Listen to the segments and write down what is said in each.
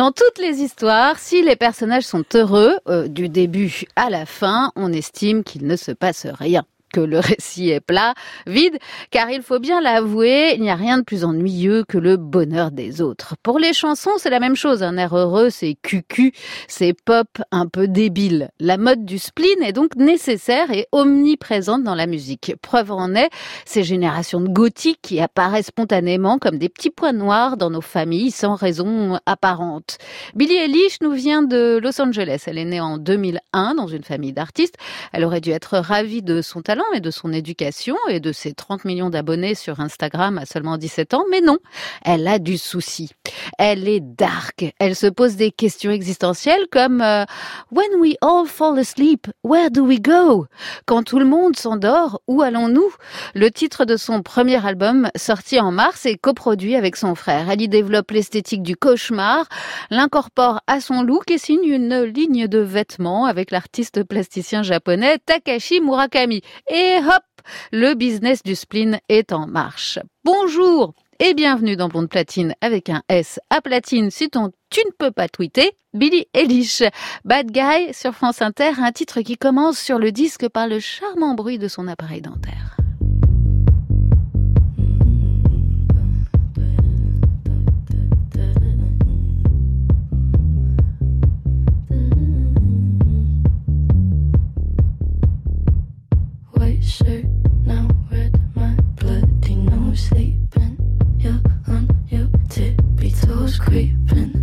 Dans toutes les histoires, si les personnages sont heureux, euh, du début à la fin, on estime qu'il ne se passe rien que le récit est plat, vide, car il faut bien l'avouer, il n'y a rien de plus ennuyeux que le bonheur des autres. Pour les chansons, c'est la même chose. Un air heureux, c'est cucu, c'est pop un peu débile. La mode du spleen est donc nécessaire et omniprésente dans la musique. Preuve en est ces générations de gothiques qui apparaissent spontanément comme des petits points noirs dans nos familles sans raison apparente. Billie Eilish nous vient de Los Angeles. Elle est née en 2001 dans une famille d'artistes. Elle aurait dû être ravie de son talent et de son éducation et de ses 30 millions d'abonnés sur Instagram à seulement 17 ans, mais non, elle a du souci. Elle est dark. Elle se pose des questions existentielles comme euh, When we all fall asleep, where do we go? Quand tout le monde s'endort, où allons-nous? Le titre de son premier album, sorti en mars, est coproduit avec son frère. Elle y développe l'esthétique du cauchemar, l'incorpore à son look et signe une ligne de vêtements avec l'artiste plasticien japonais Takashi Murakami. Et hop, le business du spleen est en marche. Bonjour et bienvenue dans Blonde Platine avec un S à platine si ton tu ne peux pas tweeter. Billy Eilish, Bad Guy sur France Inter, un titre qui commence sur le disque par le charmant bruit de son appareil dentaire. creeping.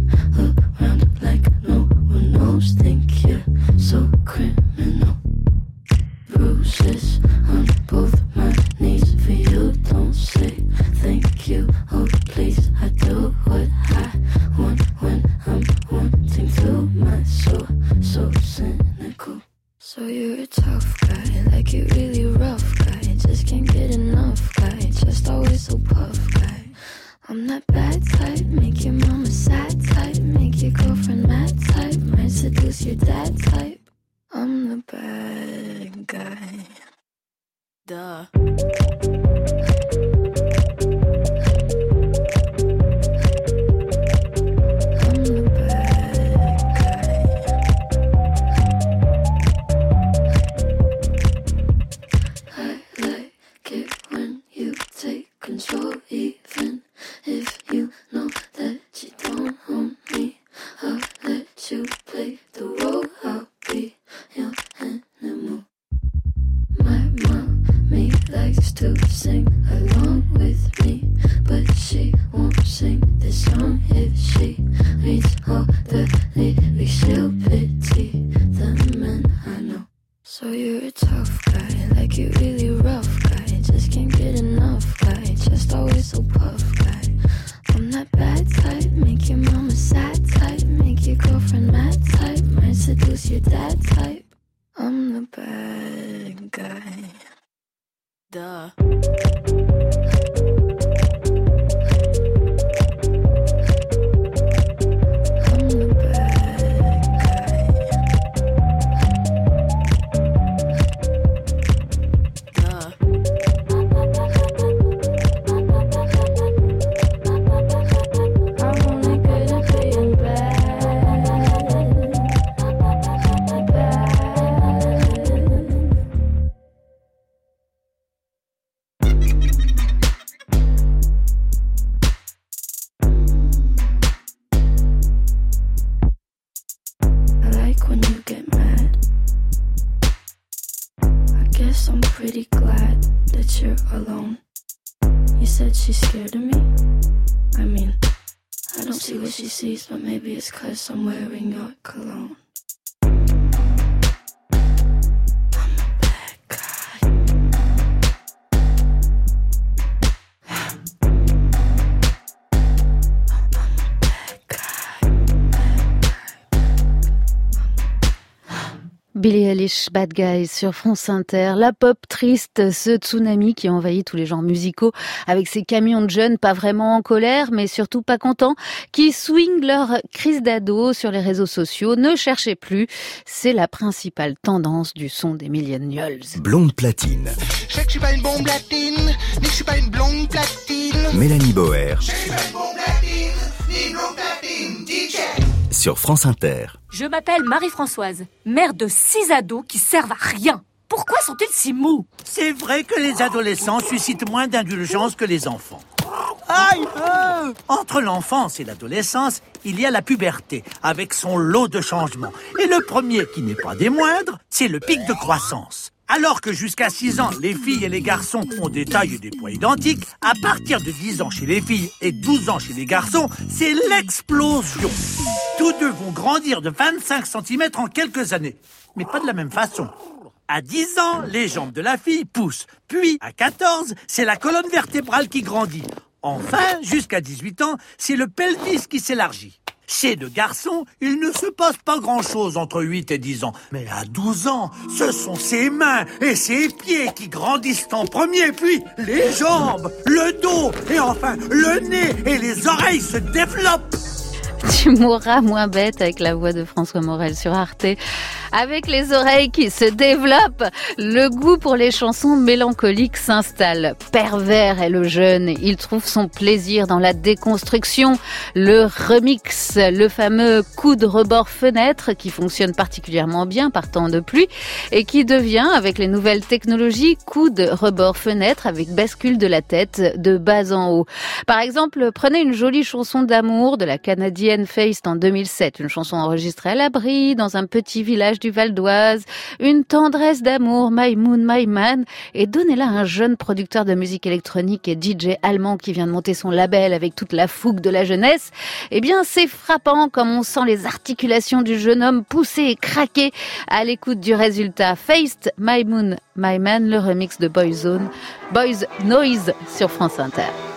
Billy Eilish, Bad Guys sur France Inter, la pop triste, ce tsunami qui envahit tous les genres musicaux avec ces camions de jeunes pas vraiment en colère mais surtout pas contents, qui swingent leur crise d'ado sur les réseaux sociaux. Ne cherchez plus, c'est la principale tendance du son des millennials. Blonde platine. Je sais que je suis pas une bombe platine, mais je suis pas une blonde platine. Mélanie Boer. Je suis pas une bombe platine, ni blonde platine, DJ. Sur France Inter. Je m'appelle Marie-Françoise, mère de six ados qui servent à rien. Pourquoi sont-ils si mous C'est vrai que les adolescents suscitent moins d'indulgence que les enfants. Aïe euh Entre l'enfance et l'adolescence, il y a la puberté, avec son lot de changements. Et le premier, qui n'est pas des moindres, c'est le pic de croissance. Alors que jusqu'à 6 ans, les filles et les garçons ont des tailles et des poids identiques, à partir de 10 ans chez les filles et 12 ans chez les garçons, c'est l'explosion. Tous deux vont grandir de 25 cm en quelques années, mais pas de la même façon. À 10 ans, les jambes de la fille poussent. Puis, à 14, c'est la colonne vertébrale qui grandit. Enfin, jusqu'à 18 ans, c'est le pelvis qui s'élargit. Chez le garçon, il ne se passe pas grand-chose entre 8 et 10 ans. Mais à 12 ans, ce sont ses mains et ses pieds qui grandissent en premier, puis les jambes, le dos et enfin le nez et les oreilles se développent. Tu mourras moins bête avec la voix de François Morel sur Arte. Avec les oreilles qui se développent, le goût pour les chansons mélancoliques s'installe. Pervers est le jeune, il trouve son plaisir dans la déconstruction, le remix, le fameux coup de rebord fenêtre qui fonctionne particulièrement bien par temps de pluie et qui devient, avec les nouvelles technologies, coup de rebord fenêtre avec bascule de la tête de bas en haut. Par exemple, prenez une jolie chanson d'amour de la canadienne Feist en 2007, une chanson enregistrée à l'abri dans un petit village du Val d'Oise, une tendresse d'amour, My Moon, My Man, et donnez-la à un jeune producteur de musique électronique et DJ allemand qui vient de monter son label avec toute la fougue de la jeunesse. Eh bien, c'est frappant comme on sent les articulations du jeune homme pousser et craquer à l'écoute du résultat. Faced, My Moon, My Man, le remix de Boyzone, Boys Noise sur France Inter.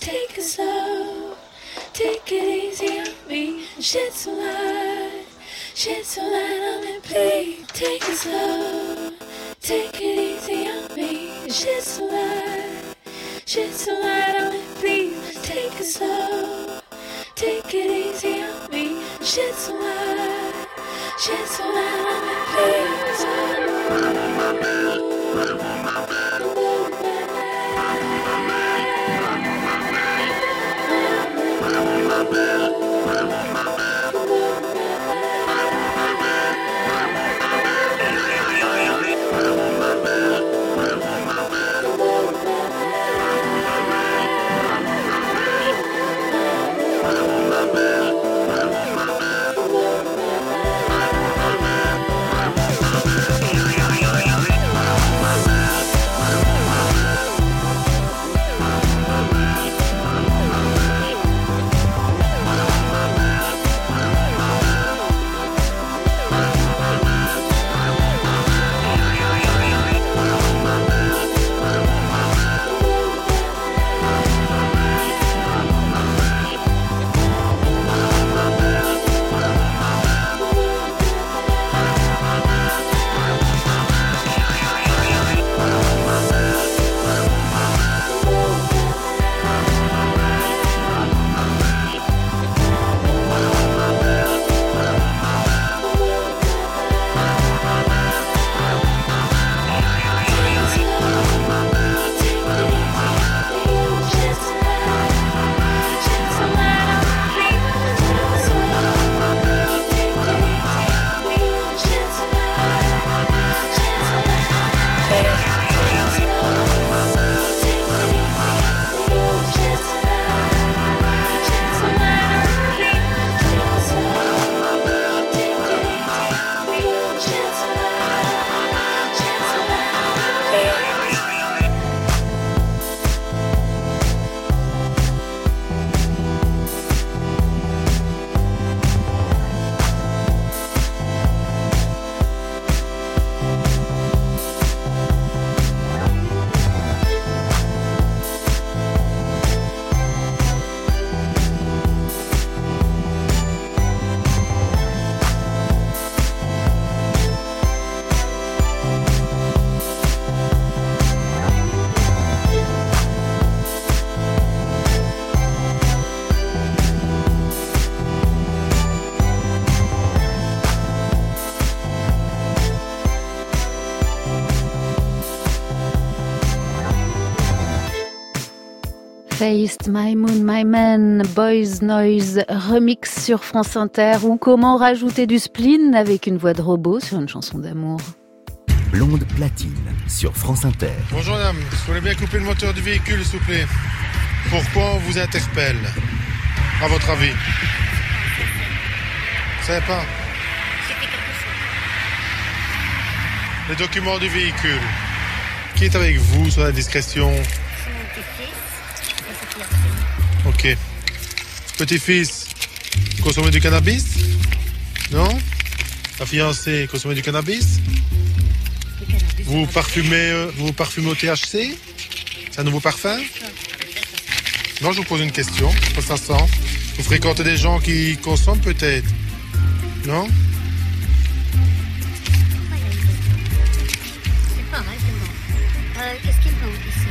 Take it slow. Take it easy on me. Shed some light. Shed some light on me, please. Take it slow. Take it easy on me. Shed some light. Shed some light on me, please. Take it slow. Take it easy on me. Shed some light. Shed some light on me, please. My Moon, My Man, Boys Noise, remix sur France Inter ou comment rajouter du spleen avec une voix de robot sur une chanson d'amour. Blonde platine sur France Inter. Bonjour madame, vous voulez bien couper le moteur du véhicule s'il vous plaît? Pourquoi on vous interpelle? À votre avis? Vous savez pas? Les documents du véhicule. Qui est avec vous sur la discrétion? Ok. Petit-fils, consommer du cannabis? Non? La fiancée, consommer du cannabis? Vous parfumez, euh, vous parfumez au THC C'est un nouveau parfum? Non, je vous pose une question. Ça sent Vous fréquentez des gens qui consomment peut-être? Non? Qu'est-ce qu'il manque ici?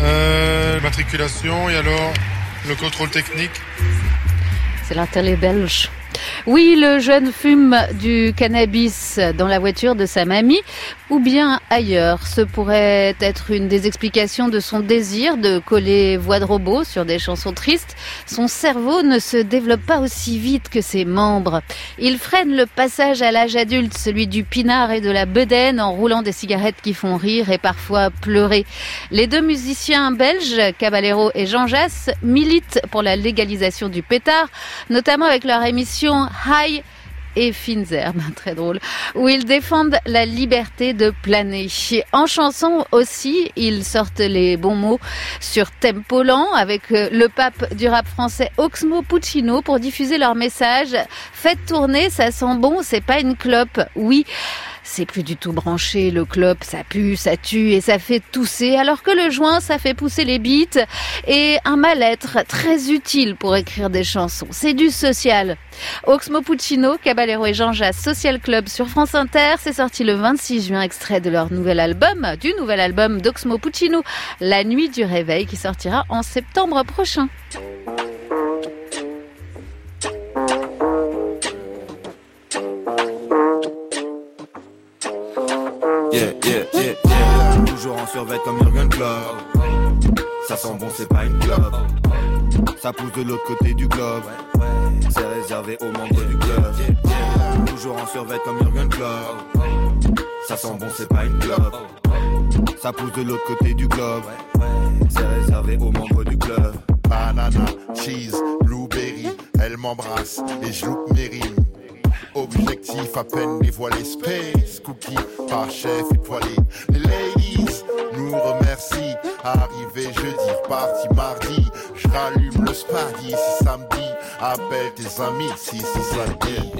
Euh, Et alors le contrôle technique? C'est télé belge. Oui, le jeune fume du cannabis dans la voiture de sa mamie ou bien ailleurs. Ce pourrait être une des explications de son désir de coller voix de robot sur des chansons tristes. Son cerveau ne se développe pas aussi vite que ses membres. Il freine le passage à l'âge adulte, celui du pinard et de la bedaine en roulant des cigarettes qui font rire et parfois pleurer. Les deux musiciens belges, Caballero et Jean Jass, militent pour la légalisation du pétard, notamment avec leur émission High et Fines Herbes, très drôle, où ils défendent la liberté de planer. En chanson aussi, ils sortent les bons mots sur Tempo Lent avec euh, le pape du rap français Oxmo Puccino pour diffuser leur message. Faites tourner, ça sent bon, c'est pas une clope. Oui. C'est plus du tout branché, le club ça pue, ça tue et ça fait tousser, alors que le joint ça fait pousser les bites et un mal-être très utile pour écrire des chansons. C'est du social. Oxmo Puccino, Caballero et Jean Jas Social Club sur France Inter, c'est sorti le 26 juin, extrait de leur nouvel album, du nouvel album d'Oxmo Puccino, La Nuit du Réveil, qui sortira en septembre prochain. Yeah. Toujours en survêt comme Jurgen Klopp. Ça sent bon, c'est pas une club. Ça pousse de l'autre côté du globe. C'est réservé aux membres du club. Toujours en survêt comme Jurgen Klopp. Ça sent bon, c'est pas une club. Ça pousse de l'autre côté du globe. C'est réservé aux membres du club. Banana, cheese, blueberry, elle m'embrasse et je loupe mes rimes. Objectif à peine dévoilé, space, cookie par chef étoilé. Les ladies nous remercient. Arrivé jeudi, reparti mardi. Je rallume le spaghetti si samedi. Appelle tes amis si c'est samedi.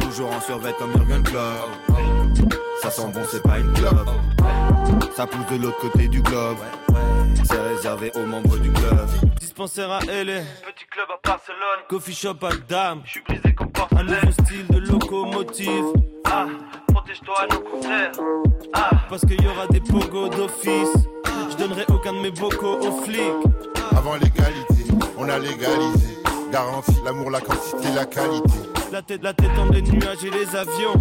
Toujours en survêt comme Jurgen Klopp. Ça sent bon, c'est pas une club. Ça pousse de l'autre côté du globe. C'est réservé aux membres du club. Dispensaire à LA, petit club à Barcelone, coffee shop à Dame, je suis brisé comme porte Un nouveau style de locomotive. Ah, protège-toi à nos concerts. Ah, parce qu'il y aura des pogos d'office. Je donnerai aucun de mes bocaux aux flics. Avant l'égalité, on a légalisé. Garantie, l'amour, la quantité, la qualité. La tête, la tête entre les nuages et les avions.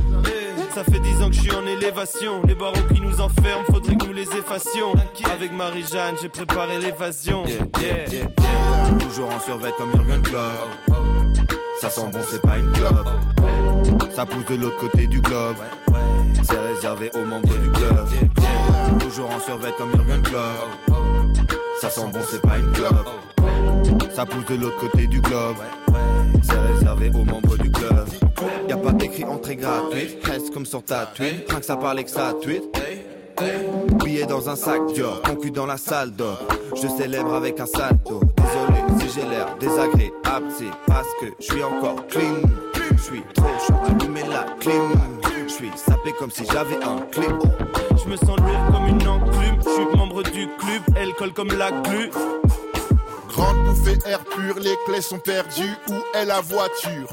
Ça fait dix ans que je suis en élévation. Les barreaux qui nous enferment, faudrait que nous les effacions. Avec Marie-Jeanne, j'ai préparé l'évasion. Yeah. Toujours en survêt comme Jurgen Klopp. Ça sent bon, c'est pas une club. Ça pousse de l'autre côté du globe. C'est réservé aux membres du club. Toujours en survêt comme Jurgen Klopp. Ça sent bon, c'est pas une club. Ça pousse de l'autre côté du globe. C'est réservé aux membres du club. Y a pas d'écrit entrée gratuite, reste comme sur ta tweet. Rien que ça parle que ça tweet. Billet dans un sac Dior, concu dans la salle d'or. Je célèbre avec un salto. Désolé si j'ai l'air désagréable, c'est parce que je suis encore clean. Je suis trop chaud, allumer la clim. Je suis sapé comme si j'avais un clip. Je me sens lourd comme une enclume. Je suis membre du club, elle colle comme la glu. Grande bouffée air pur, les clés sont perdues. Où est la voiture?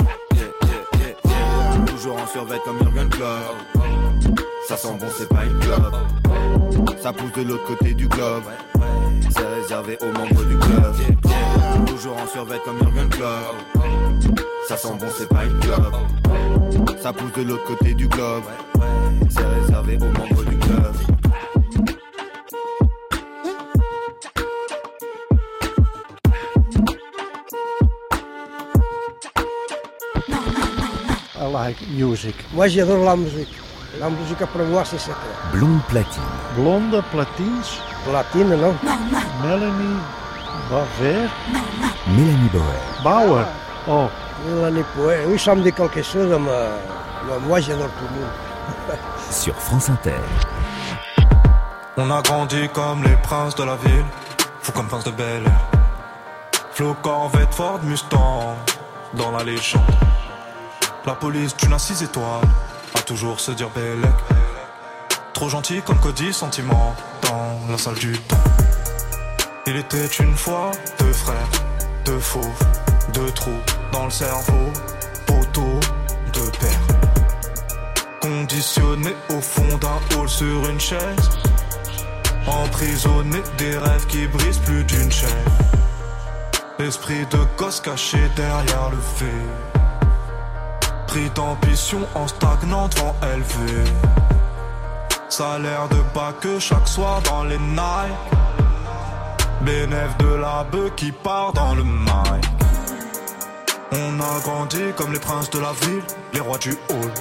Toujours en survêt comme Jurgen Klopp. Ça sent bon, c'est pas une club. Ça pousse de l'autre côté du globe. C'est réservé aux membres du club. Toujours en survêt comme Jurgen Klopp. Ça sent bon, c'est pas une club. Ça pousse de l'autre côté du globe. C'est réservé aux membres du club. Like music. Moi, j'adore la musique. La musique, pour moi, c'est ça. Blonde platine. Blonde platines. Platine, non Melanie Baver. Mélanie Bauer. Bauer? Oh, Mélanie Poet. Oui, ça me dit quelque chose, mais, mais moi, j'adore tout le monde. Sur France Inter. On a grandi comme les princes de la ville, fou comme prince de Bel Air. Flo Corvette Ford Mustang, dans la légende. La police d'une assise étoile, a toujours se dire Bellec. Trop gentil comme Cody, sentiment, dans la salle du temps. Il était une fois deux frères, deux fauves, deux trous dans le cerveau, poteau, deux pères. Conditionné au fond d'un hall sur une chaise. Emprisonné des rêves qui brisent plus d'une chaîne. Esprit de gosse caché derrière le fait. Pris d'ambition en stagnant devant élevé. Salaire de bas que chaque soir dans les nights. Bénéf de la bœuf qui part dans le mic. On a grandi comme les princes de la ville, les rois du hall.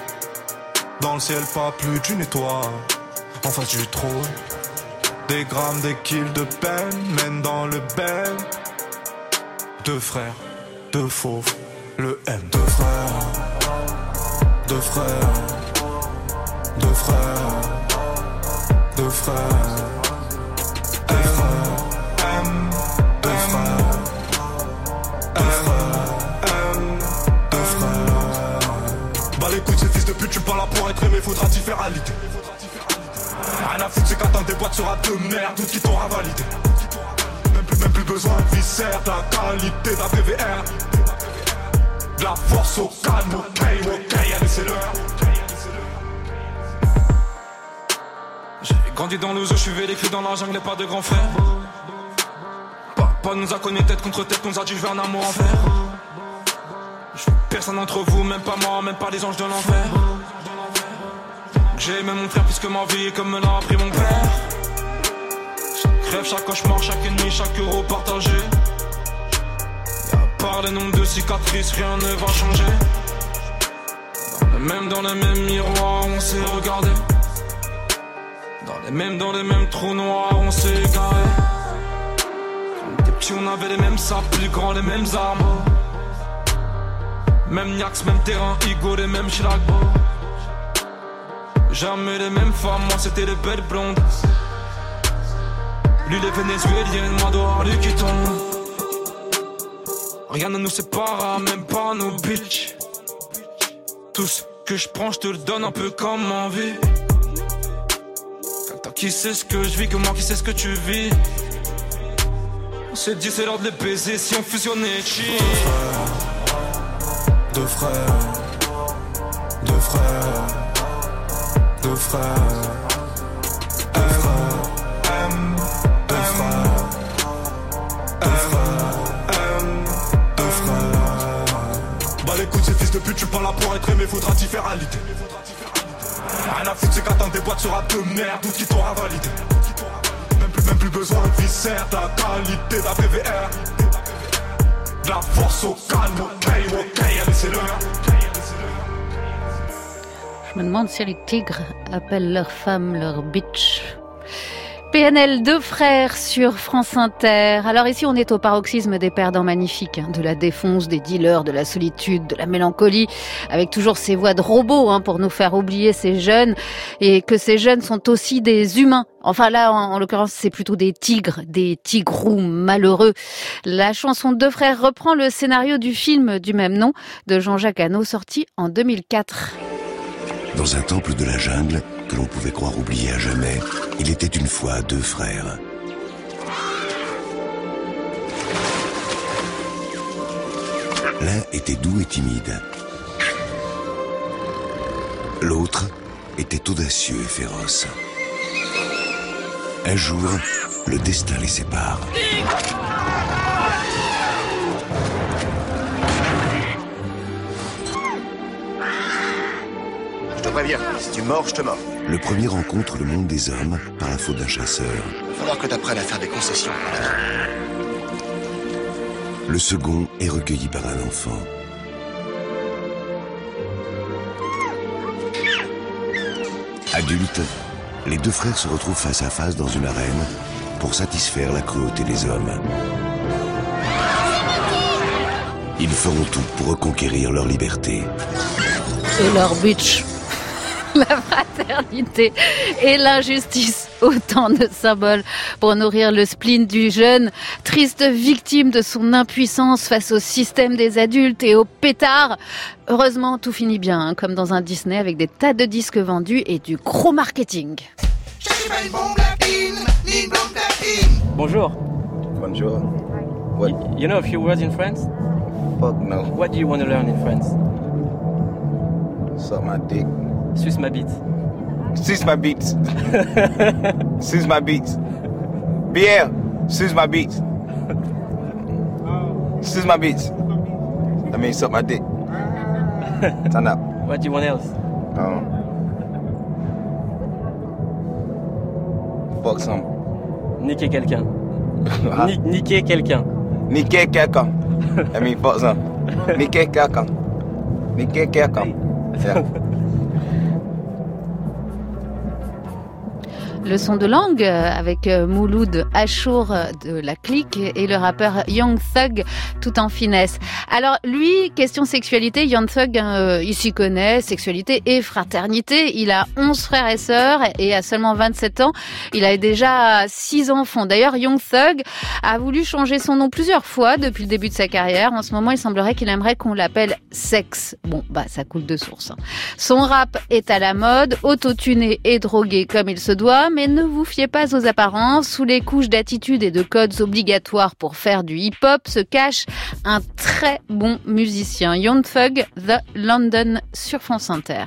Dans le ciel, pas plus d'une étoile. En face du trône. Des grammes, des kills de peine mènent dans le ben. Deux frères, deux fauves, le M. Deux frères, deux frères, deux frères, deux frères. Deux frères, deux frères, deux frères. Bah les couilles, ces fils de pute, tu pas là pour être aimé. faudra t'y faire à l'idée. Rien à foutre, c'est qu'attendre des boîtes sera de merde, tout qui t'aura validé. Même plus, besoin de viscère, de la qualité d'un PVR. De la force au calme, ok, ok, c'est l'heure. J'ai grandi dans le zoo, je suis vécu dans la jungle et pas de grand frère. Papa nous a connus tête contre tête, nous a dit veux un amour en fer. Je veux personne d'entre vous, même pas moi, même pas les anges de l'enfer. J'ai aimé mon frère plus que ma vie, comme me l'a appris mon père. Chaque rêve, chaque cauchemar, chaque nuit, chaque euro partagé. Et à part les nombres de cicatrices, rien ne va changer. Même dans les mêmes miroirs, on s'est regardé. Dans les mêmes, dans les mêmes trous noirs, on s'est égaré. Quand on était petits, on avait les mêmes sables, plus grands, les mêmes armes. Même Niax, même terrain, Igo, les mêmes schlag. Jamais les mêmes femmes, moi c'était les belles blondes. Lui les vénézuéliennes, moi dehors, lui qui tombe. Rien ne nous sépare, même pas nos bitches. Tout ce que je prends, je te le donne un peu comme envie. Toi qui sais ce que je vis, que moi qui sais ce que tu vis. On s'est dit c'est l'heure de les baiser si on fusionnait. Deux frères, deux frères, deux frères, deux pute, tu pas là pour être aimé, faudra t'y faire à l'idée. Rien à foutre, c'est qu'attendre des boîtes sera de merde, tout qui t'aura validé. Même plus, même plus besoin de viscère, de la qualité d'un PVR. De la force au calme, ok, ok, allez, c'est l'heure. Je me demande si les tigres appellent leurs femmes leur bitch. PNL, deux frères sur France Inter. Alors ici, on est au paroxysme des perdants magnifiques, de la défonce, des dealers, de la solitude, de la mélancolie, avec toujours ces voix de robots hein, pour nous faire oublier ces jeunes et que ces jeunes sont aussi des humains. Enfin là, en, en l'occurrence, c'est plutôt des tigres, des tigrous malheureux. La chanson Deux frères reprend le scénario du film du même nom de Jean-Jacques Hano, sorti en 2004. Dans un temple de la jungle, que l'on pouvait croire oublié à jamais, il était une fois deux frères. L'un était doux et timide. L'autre était audacieux et féroce. Un jour, le destin les sépare. Te préviens, si tu mords, je te mords. Le premier rencontre le monde des hommes par la faute d'un chasseur. Il va falloir que t'apprennes à faire des concessions. Le second est recueilli par un enfant. Adultes, les deux frères se retrouvent face à face dans une arène pour satisfaire la cruauté des hommes. Ils feront tout pour reconquérir leur liberté. Et leur bitch. La fraternité et l'injustice, autant de symboles pour nourrir le spleen du jeune, triste victime de son impuissance face au système des adultes et aux pétards. Heureusement, tout finit bien, hein, comme dans un Disney avec des tas de disques vendus et du gros marketing. Bonjour. Bonjour. What? You know a few words in French? Fuck no. What do you want to learn in French? Suck my dick. Suce ma bite. Suce my beats. Suce my beats. Pierre, suce my beats. Suce my beats. I mean, suck my dick. Turn up. What do you want else? Um, fuck some. Niquer quelqu'un. Ni- niquer quelqu'un. Niquer quelqu'un. I mean, fuck some. Niquer quelqu'un. Niquer quelqu'un. Yeah. Le son de langue euh, avec euh, Mouloud Achour euh, de la clique et le rappeur Young Thug tout en finesse. Alors lui, question sexualité, Young Thug, euh, il s'y connaît, sexualité et fraternité. Il a 11 frères et sœurs et à seulement 27 ans, il a déjà 6 enfants. D'ailleurs, Young Thug a voulu changer son nom plusieurs fois depuis le début de sa carrière. En ce moment, il semblerait qu'il aimerait qu'on l'appelle Sex. Bon, bah ça coule de source. hein. Son rap est à la mode, autotuné et drogué comme il se doit, ne vous fiez pas aux apparences. Sous les couches d'attitude et de codes obligatoires pour faire du hip-hop se cache un très bon musicien. Young Thug, The London sur France Inter.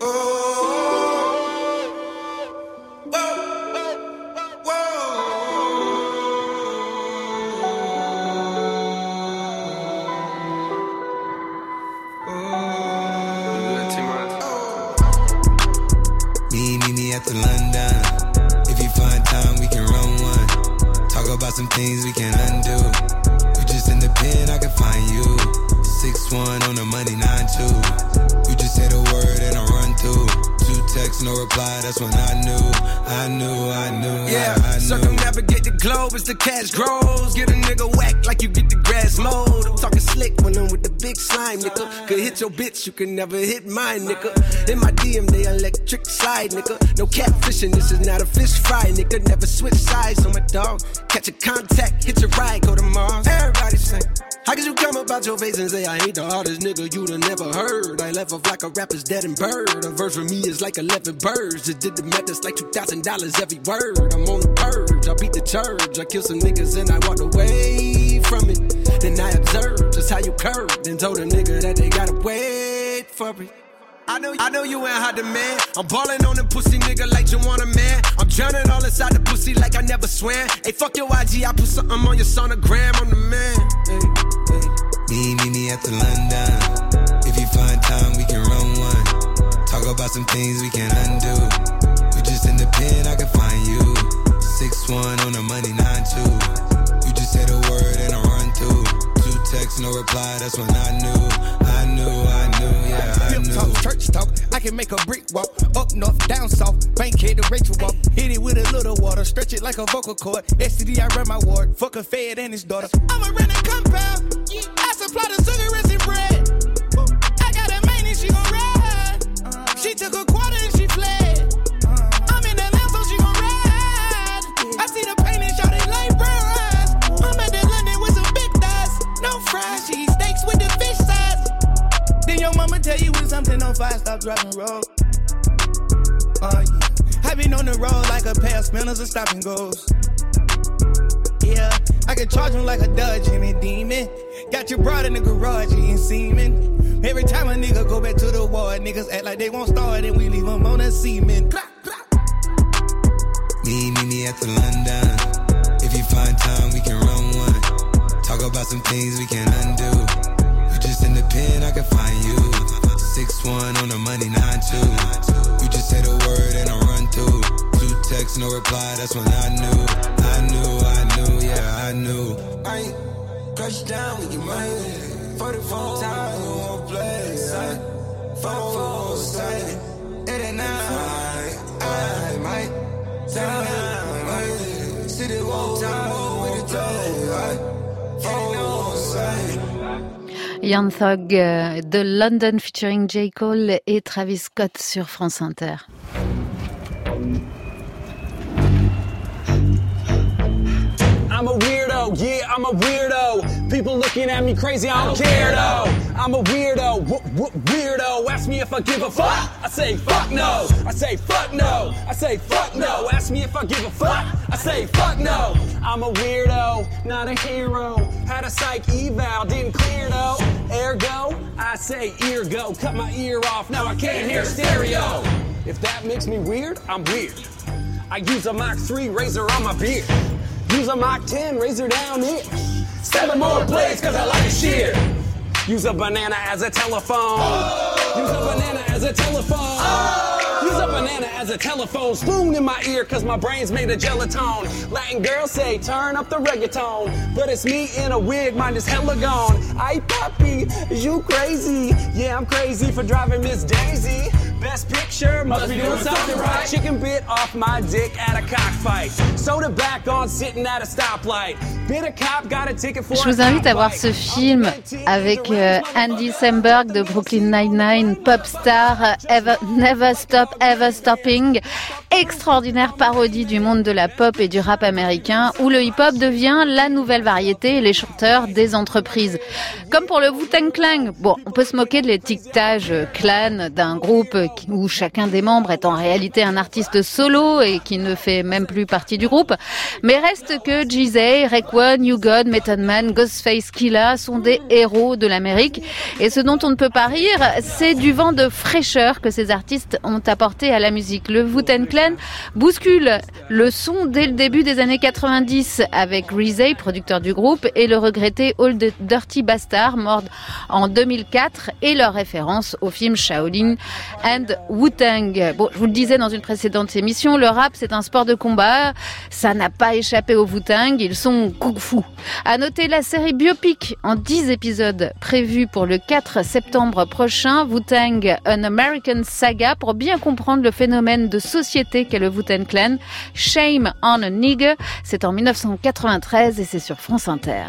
Me, the London. If you find time, we can run one. Talk about some things we can undo. You just in the pen, I can find you. Six one on the money, nine two. You just say the word and I run through. Two texts, no reply. That's when I knew, I knew, I knew, Yeah, I, I knew. circumnavigate the globe as the cash grows. Get a nigga whack like you get the grass mowed. I'm talking slick when I'm with the big slime, nigga. Could hit your bitch, you can never hit mine, nigga. In my DM, they electric slide, nigga. No catfishing, this is not a fish fry, nigga. Never switch sides on my dog. Catch a contact, hit your ride, go to Mars. Everybody sing. How could you come about your face and say I ain't the hardest nigga you'd have never heard? I left off like a rapper's dead and bird. A verse for me is like 11 birds. Just did the math, that's like $2,000 every word. I'm on the purge, I beat the church. I kill some niggas and I walked away from it. Then I observed just how you curved and told a nigga that they gotta wait for it. I know, I know you ain't hot demand. I'm balling on them pussy nigga like you want a man. I'm drowning all inside the pussy like I never swam. Hey, fuck your IG, I put something on your sonogram. I'm the man. Hey, hey. Me, meet me at the London. About some things we can't undo. You just in the pen, I can find you. Six one on the money, nine two. You just say the word and I run through. Two texts, no reply. That's when I knew, I knew, I knew, yeah, I Pimp knew. talk, church talk. I can make a brick walk. Up north, down south. Bankhead to Rachel walk. Hit it with a little water. Stretch it like a vocal cord. STD, I run my ward. Fuck a fed and his daughter. I'm a renting compound. I supply the cigarettes and bread. I got a main and she gon' ride. Took a quarter and she fled. I'm in the lamb, so she gon' ride. I see the pain and shot it like bronze. I'm at the London with some big thighs. No fries, she eat steaks with the fish sides. Then your mama tell you when something on fire, stop driving road. Uh, yeah. I been on the road like a pair of spinners and stopping goes. Yeah, I can charge him like a Dodge and demon. Got your broad in the garage, eating semen. Every time a nigga go back to the ward, niggas act like they won't start and we leave them on a semen. Me, meet me at the London. If you find time, we can run one. Talk about some things we can undo. You just in the pen, I can find you. Six one on the money, nine two. You just say the word and I run through. Two texts, no reply. That's when I knew, I knew, I knew, yeah, I knew. I crush down with your money. 44 times in one place. I Phone for sight. It ain't now. I might. Down I City walk time with the. Phone sight. Young Thug euh, de London featuring J. Cole et Travis Scott sur France Inter. I'm a weirdo, yeah, I'm a weirdo. People looking at me crazy, I don't care though. I'm a weirdo, weirdo. Ask me if I give a fuck. I say fuck no. I say fuck no. I say fuck no. Ask me if I give a fuck. I say fuck no. I'm a weirdo, not a hero. Had a psych eval, didn't clear though. Ergo, I say ear go. Cut my ear off, now I can't hear stereo. If that makes me weird, I'm weird. I use a Mach 3 razor on my beard. Use a Mach 10 razor down here. Seven more blades cause I like sheer. Use a banana as a telephone. Use a banana as a telephone. Use a banana as a telephone, spoon in my ear cause my brain's made of gelatone. Latin girls say turn up the reggaeton, but it's me in a wig, mine is hella gone. I puppy, you crazy? Yeah, I'm crazy for driving Miss Daisy. Best picture, must be doing something right. Chicken bit off my dick at a cockfight. Soda back on sitting at a stoplight. Je vous invite à voir ce film avec euh, Andy Samberg de Brooklyn Nine-Nine, pop star, euh, Ever- Never Stop, Ever Stopping. Extraordinaire parodie du monde de la pop et du rap américain où le hip-hop devient la nouvelle variété et les chanteurs des entreprises. Comme pour le Wu-Tang Clan, bon, on peut se moquer de l'étiquetage euh, clan d'un groupe qui- où chacun des membres est en réalité un artiste solo et qui ne fait même plus partie du groupe. Mais reste que Jeezy, Raekwon, New God, Method Man, Ghostface Killah sont des héros de l'Amérique. Et ce dont on ne peut pas rire, c'est du vent de fraîcheur que ces artistes ont apporté à la musique. Le Wu-Tang Clan bouscule le son dès le début des années 90 avec Reezay, producteur du groupe, et le regretté Old Dirty Bastard, mort en 2004, et leur référence au film Shaolin and Wu-Tang. Bon, je vous le disais dans une précédente émission, le rap c'est un sport de combat, ça n'a pas échappé au Wu-Tang, ils sont kung-fu. À noter la série biopic en 10 épisodes prévue pour le 4 septembre prochain, Wu-Tang An American Saga, pour bien comprendre le phénomène de société qu'est le Wu-Tang Clan. Shame on a Nigger, c'est en 1993 et c'est sur France Inter.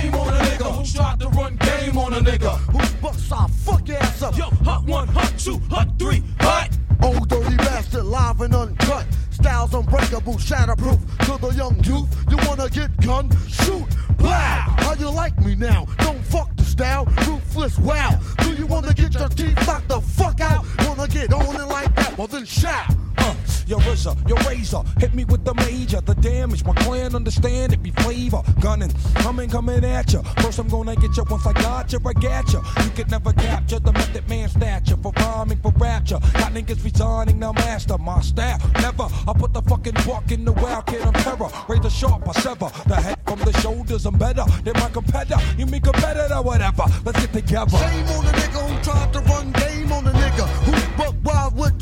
Shame on a nigga who tried to run game on a nigga who's buck side fuck ass up. Yo, hot one, hot two, hot three, hot. Old dirty bastard, live and uncut. Styles unbreakable, shatterproof. To the young youth, you wanna get gun? Shoot, blow. How you like me now? Don't fuck the style, ruthless. Wow. Do you wanna get your teeth knocked the fuck out? Wanna get on it like that? Well then shout. Uh, your RZA, your razor, hit me with the major. The damage, my clan understand it be flavor. Gunning, coming, coming at ya. First, I'm gonna get you once I got you, I got ya. You could never capture the method man stature for rhyming, for rapture. Got niggas resigning, now master my style. Never, put the fucking buck in the wild kid, I'm terror. Razor sharp, I sever the head from the shoulders. I'm better than my competitor. You mean competitor, whatever. Let's get together. Shame on the nigga who tried to run game on the nigga who's buck wild with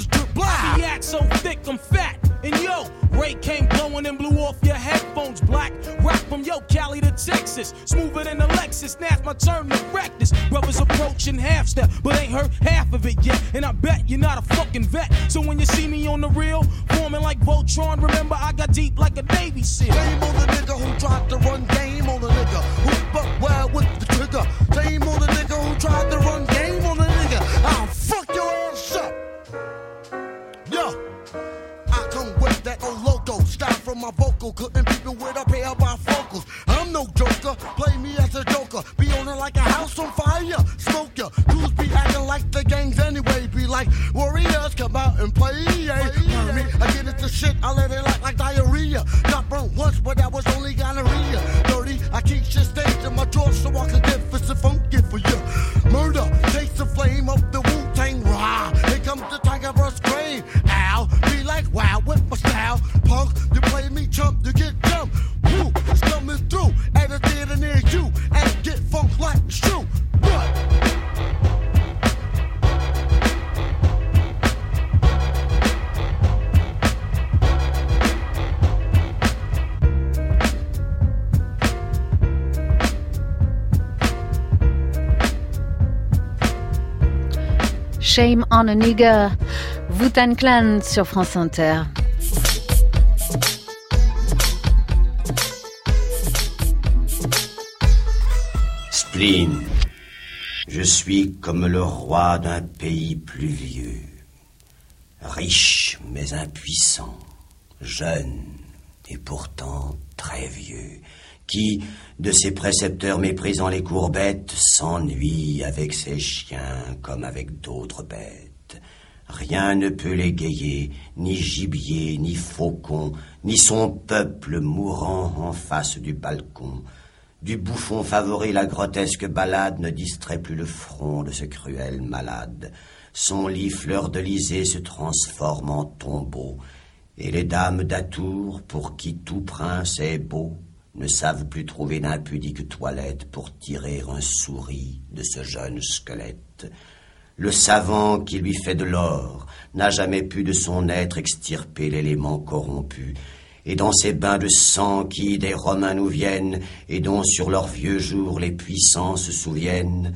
Shame on a Nigger, sur France Inter. Spleen, je suis comme le roi d'un pays pluvieux, riche mais impuissant, jeune et pourtant très vieux, qui, de ses précepteurs méprisant les courbettes, s'ennuie avec ses chiens comme avec d'autres bêtes. Rien ne peut l'égayer, ni gibier, ni faucon, ni son peuple mourant en face du balcon. Du bouffon favori, la grotesque balade ne distrait plus le front de ce cruel malade. Son lit fleur d'Elysée se transforme en tombeau, et les dames d'Atour, pour qui tout prince est beau, ne savent plus trouver d'impudique toilette pour tirer un souris de ce jeune squelette. Le savant qui lui fait de l'or n'a jamais pu de son être extirper l'élément corrompu. Et dans ces bains de sang qui des Romains nous viennent, et dont sur leurs vieux jours les puissants se souviennent,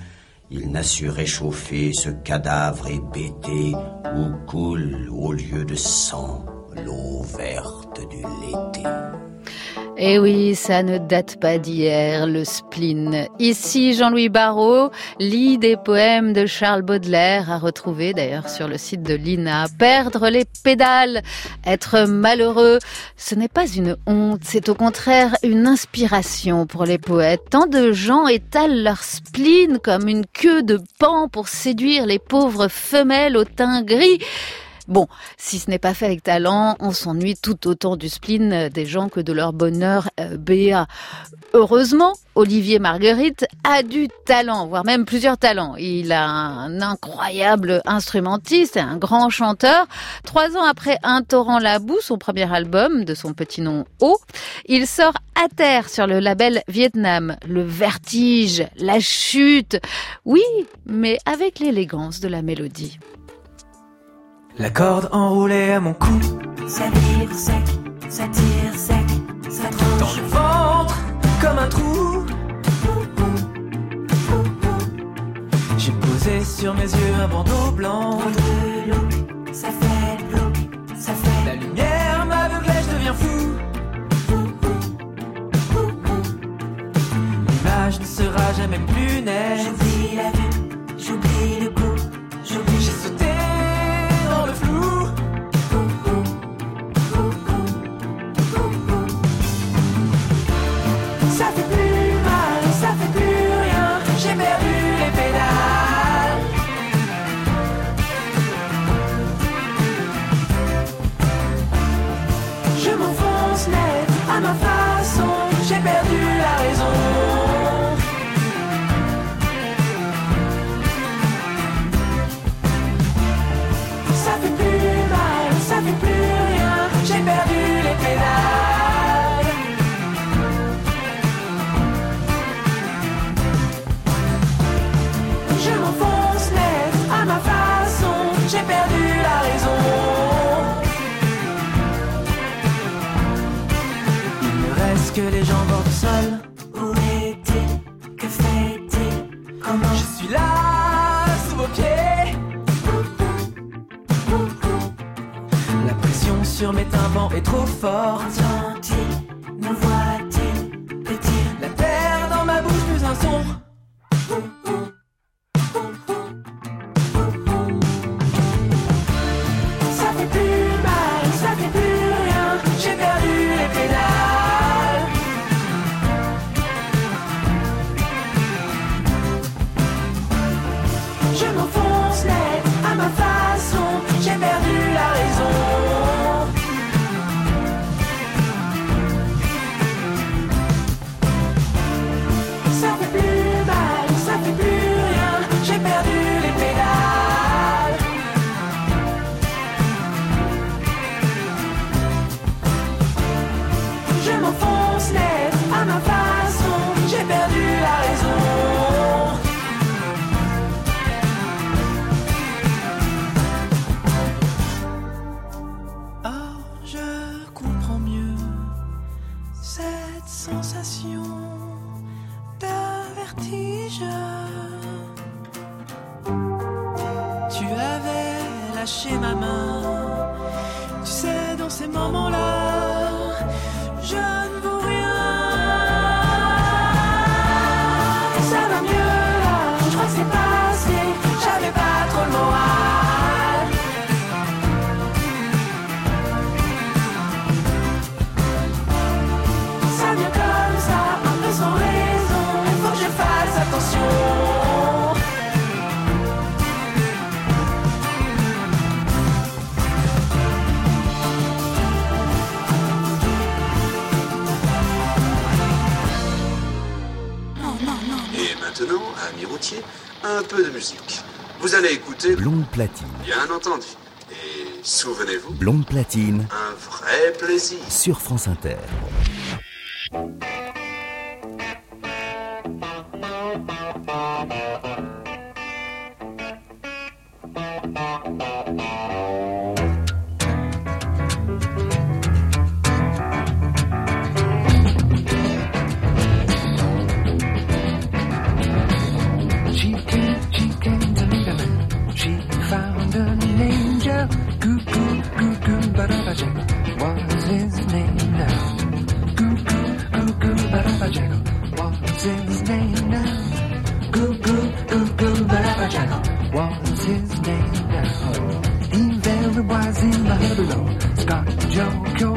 il n'a su réchauffer ce cadavre hébété où coule au lieu de sang l'eau verte du l'été. Eh oui, ça ne date pas d'hier, le spleen. Ici, Jean-Louis Barrault lit des poèmes de Charles Baudelaire, à retrouver d'ailleurs sur le site de l'INA. Perdre les pédales, être malheureux, ce n'est pas une honte, c'est au contraire une inspiration pour les poètes. Tant de gens étalent leur spleen comme une queue de pan pour séduire les pauvres femelles au teint gris. Bon, si ce n'est pas fait avec talent, on s'ennuie tout autant du spleen euh, des gens que de leur bonheur euh. Heureusement, Olivier Marguerite a du talent, voire même plusieurs talents. Il a un incroyable instrumentiste un grand chanteur. Trois ans après Un torrent la boue, son premier album de son petit nom O, il sort à terre sur le label Vietnam. Le vertige, la chute. Oui, mais avec l'élégance de la mélodie. La corde enroulée à mon cou, Ça tire sec, ça tire sec, ça tranche. dans le ventre comme un trou. J'ai posé sur mes yeux un bandeau blanc. de l'eau, ça fait bloc, ça fait La lumière m'aveuglait, je deviens fou. L'image ne sera jamais plus nette. J'oublie la vue, j'oublie le goût, Où est-il Que fait-il Comment Je suis là, sous vos pieds. La pression sur mes tympans est trop forte. Peu de musique. Vous allez écouter, Blonde platine. bien entendu. Et souvenez-vous, Blonde platine un vrai plaisir. sur France Inter. In the below. Scott Joe Cure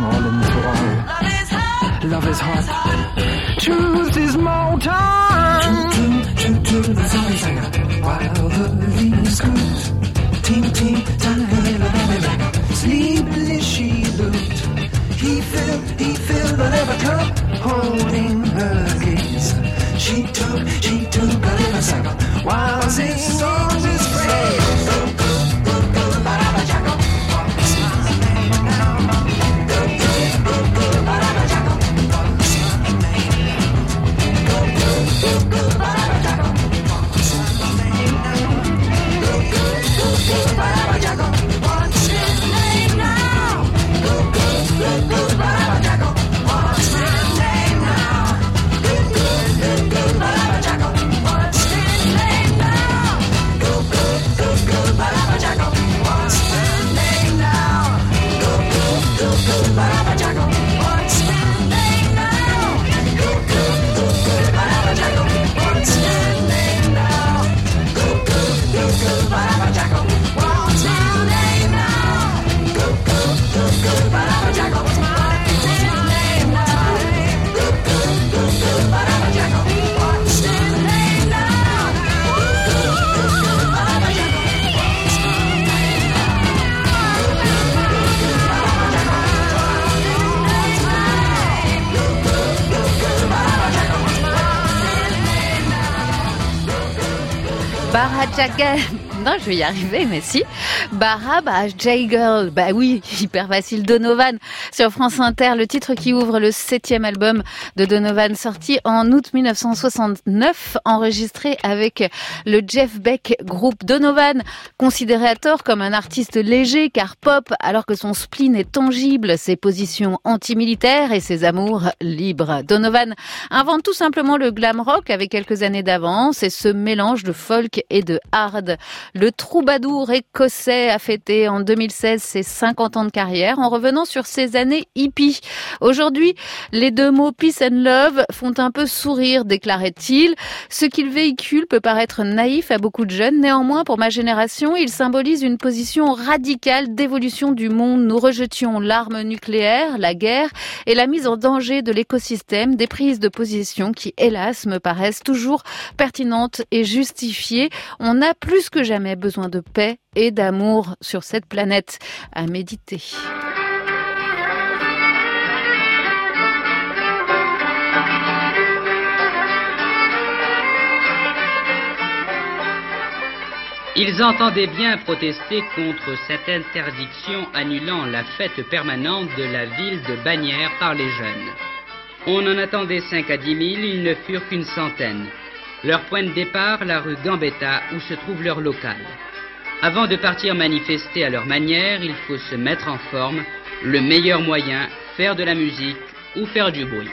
all into all. Love is hot. Love is hot. Barajagan. Non, je vais y arriver, mais si. Baraba J-Girl. Bah oui, hyper facile. Donovan sur France Inter, le titre qui ouvre le septième album de Donovan, sorti en août 1969, enregistré avec le Jeff Beck Group. Donovan, considéré à tort comme un artiste léger, car pop, alors que son spleen est tangible, ses positions antimilitaires et ses amours libres. Donovan invente tout simplement le glam rock avec quelques années d'avance et ce mélange de folk et de hard. Le troubadour écossais a fêté en 2016 ses 50 ans de carrière en revenant sur ses années hippie. Aujourd'hui, les deux mots peace and love font un peu sourire, déclarait-il. Ce qu'il véhicule peut paraître naïf à beaucoup de jeunes. Néanmoins, pour ma génération, il symbolise une position radicale d'évolution du monde. Nous rejetions l'arme nucléaire, la guerre et la mise en danger de l'écosystème, des prises de position qui, hélas, me paraissent toujours pertinentes et justifiées. On a plus que jamais besoin de paix et d'amour sur cette planète à méditer. Ils entendaient bien protester contre cette interdiction annulant la fête permanente de la ville de Bagnères par les jeunes. On en attendait 5 à 10 000, ils ne furent qu'une centaine. Leur point de départ, la rue Gambetta, où se trouve leur local. Avant de partir manifester à leur manière, il faut se mettre en forme. Le meilleur moyen, faire de la musique ou faire du bruit.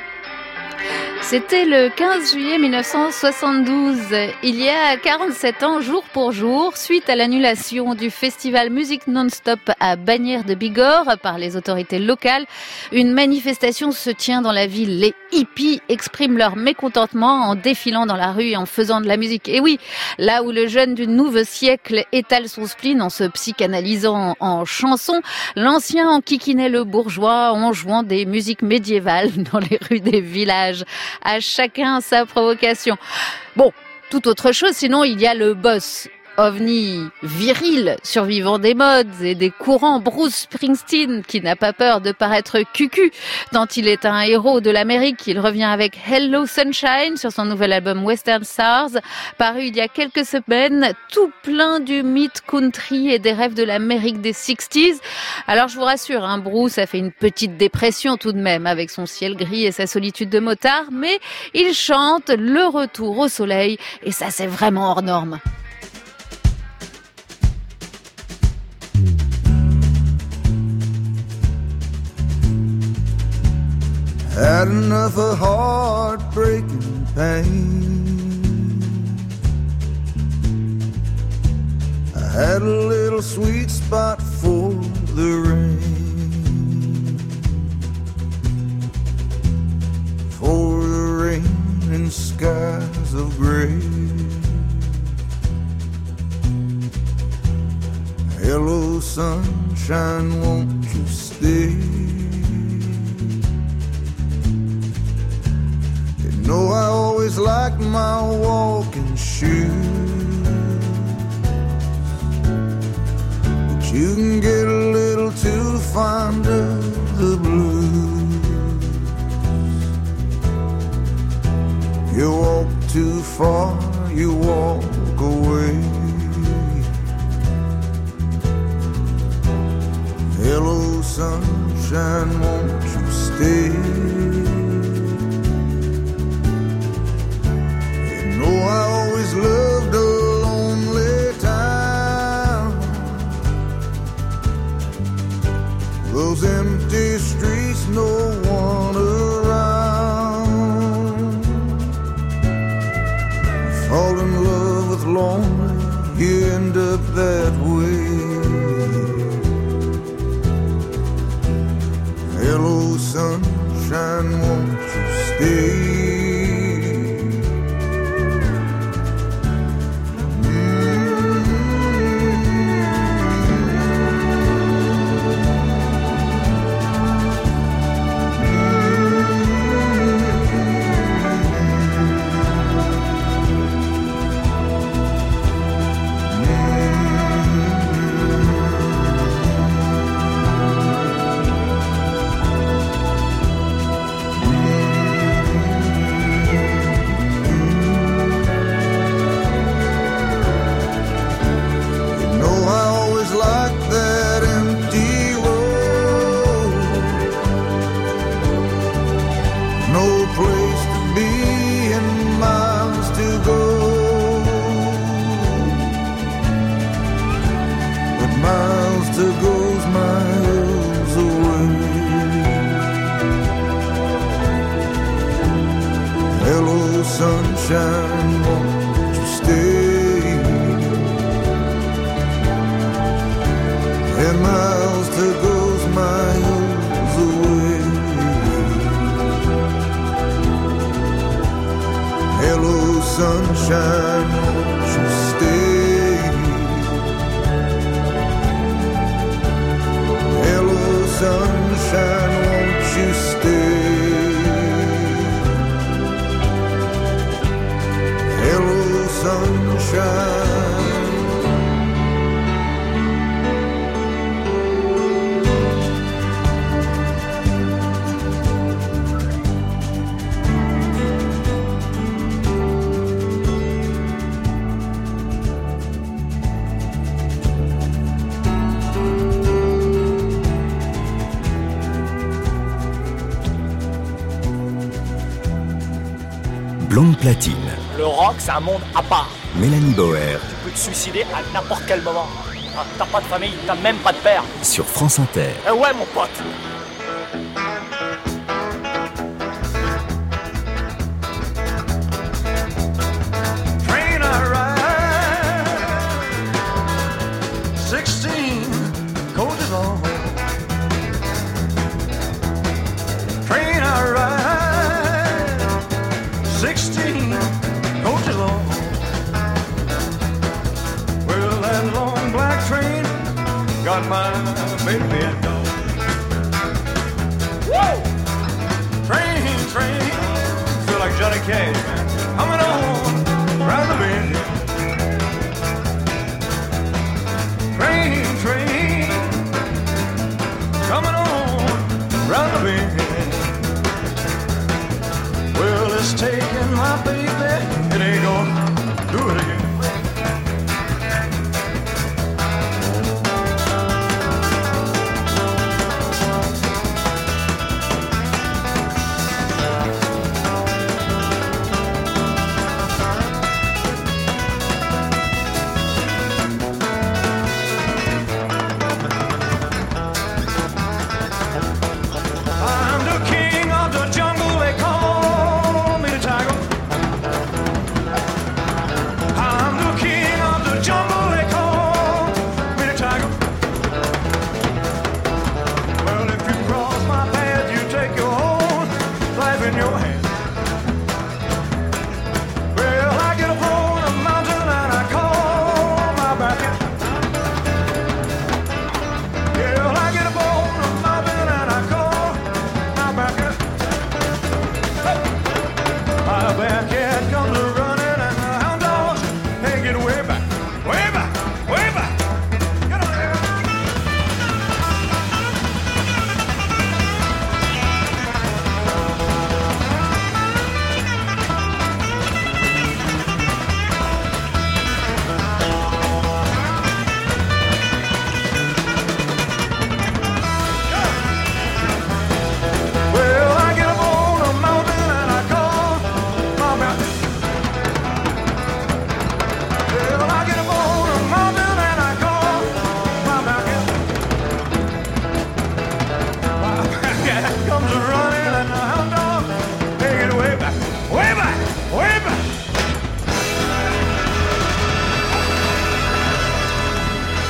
C'était le 15 juillet 1972. Il y a 47 ans, jour pour jour, suite à l'annulation du festival Musique Non-Stop à Bagnères de Bigorre par les autorités locales, une manifestation se tient dans la ville. Les hippies expriment leur mécontentement en défilant dans la rue et en faisant de la musique. Et oui, là où le jeune du nouveau siècle étale son spleen en se psychanalysant en chansons, l'ancien enquiquinait le bourgeois en jouant des musiques médiévales dans les rues des villages à chacun sa provocation. Bon, tout autre chose, sinon il y a le boss ovni viril, survivant des modes et des courants, Bruce Springsteen, qui n'a pas peur de paraître cucu, tant il est un héros de l'Amérique. Il revient avec Hello Sunshine sur son nouvel album Western Stars, paru il y a quelques semaines, tout plein du mythe country et des rêves de l'Amérique des 60s. Alors je vous rassure, hein, Bruce a fait une petite dépression tout de même avec son ciel gris et sa solitude de motard, mais il chante le retour au soleil et ça c'est vraiment hors norme. Had enough of heartbreaking pain. I had a little sweet spot for the rain. For the rain and skies of gray. Hello, sunshine, won't you stay? Know I always liked my walking shoes. But you can get a little too fond of the blues. You walk too far, you walk away. Hello, sunshine, won't you stay? I always loved a lonely town. Those empty streets, no one around. Fall in love with lonely, you end up that c'est un monde à part. Mélanie Bauer Tu peux te suicider à n'importe quel moment. Ah, T'as pas de famille, t'as même pas de père. sur France Inter. Eh ouais, mon pote.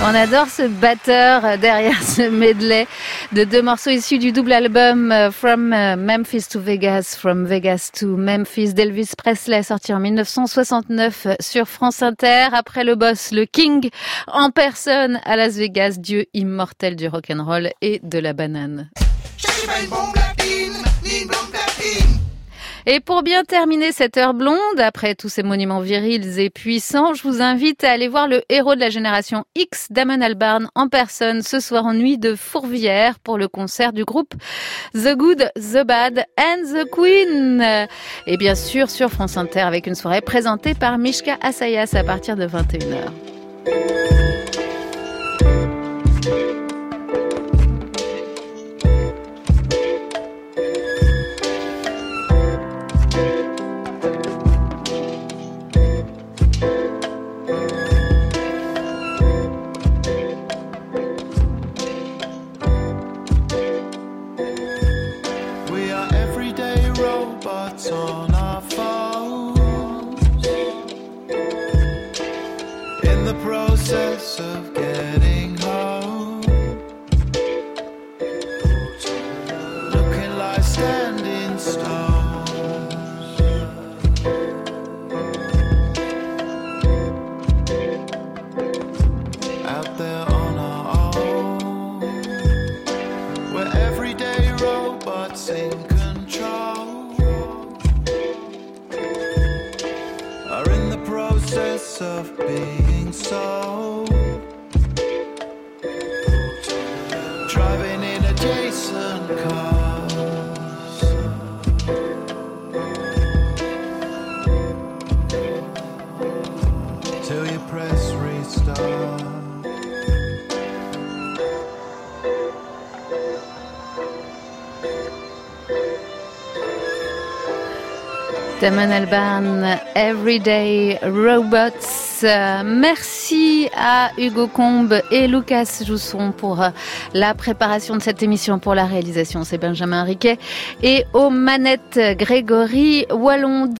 On adore ce batteur derrière ce medley de deux morceaux issus du double album euh, From euh, Memphis to Vegas, From Vegas to Memphis d'Elvis Presley, sorti en 1969 sur France Inter. Après le boss, le King, en personne à Las Vegas, dieu immortel du rock'n'roll et de la banane. Et pour bien terminer cette heure blonde, après tous ces monuments virils et puissants, je vous invite à aller voir le héros de la génération X, Damon Albarn, en personne ce soir en nuit de Fourvière pour le concert du groupe The Good, The Bad and The Queen. Et bien sûr sur France Inter avec une soirée présentée par Mishka Asayas à partir de 21h. Damon Albarn, Everyday Robots. Merci à Hugo Combe et Lucas Jousson pour euh, la préparation de cette émission. Pour la réalisation, c'est Benjamin Riquet. Et aux manettes, Grégory Wallon.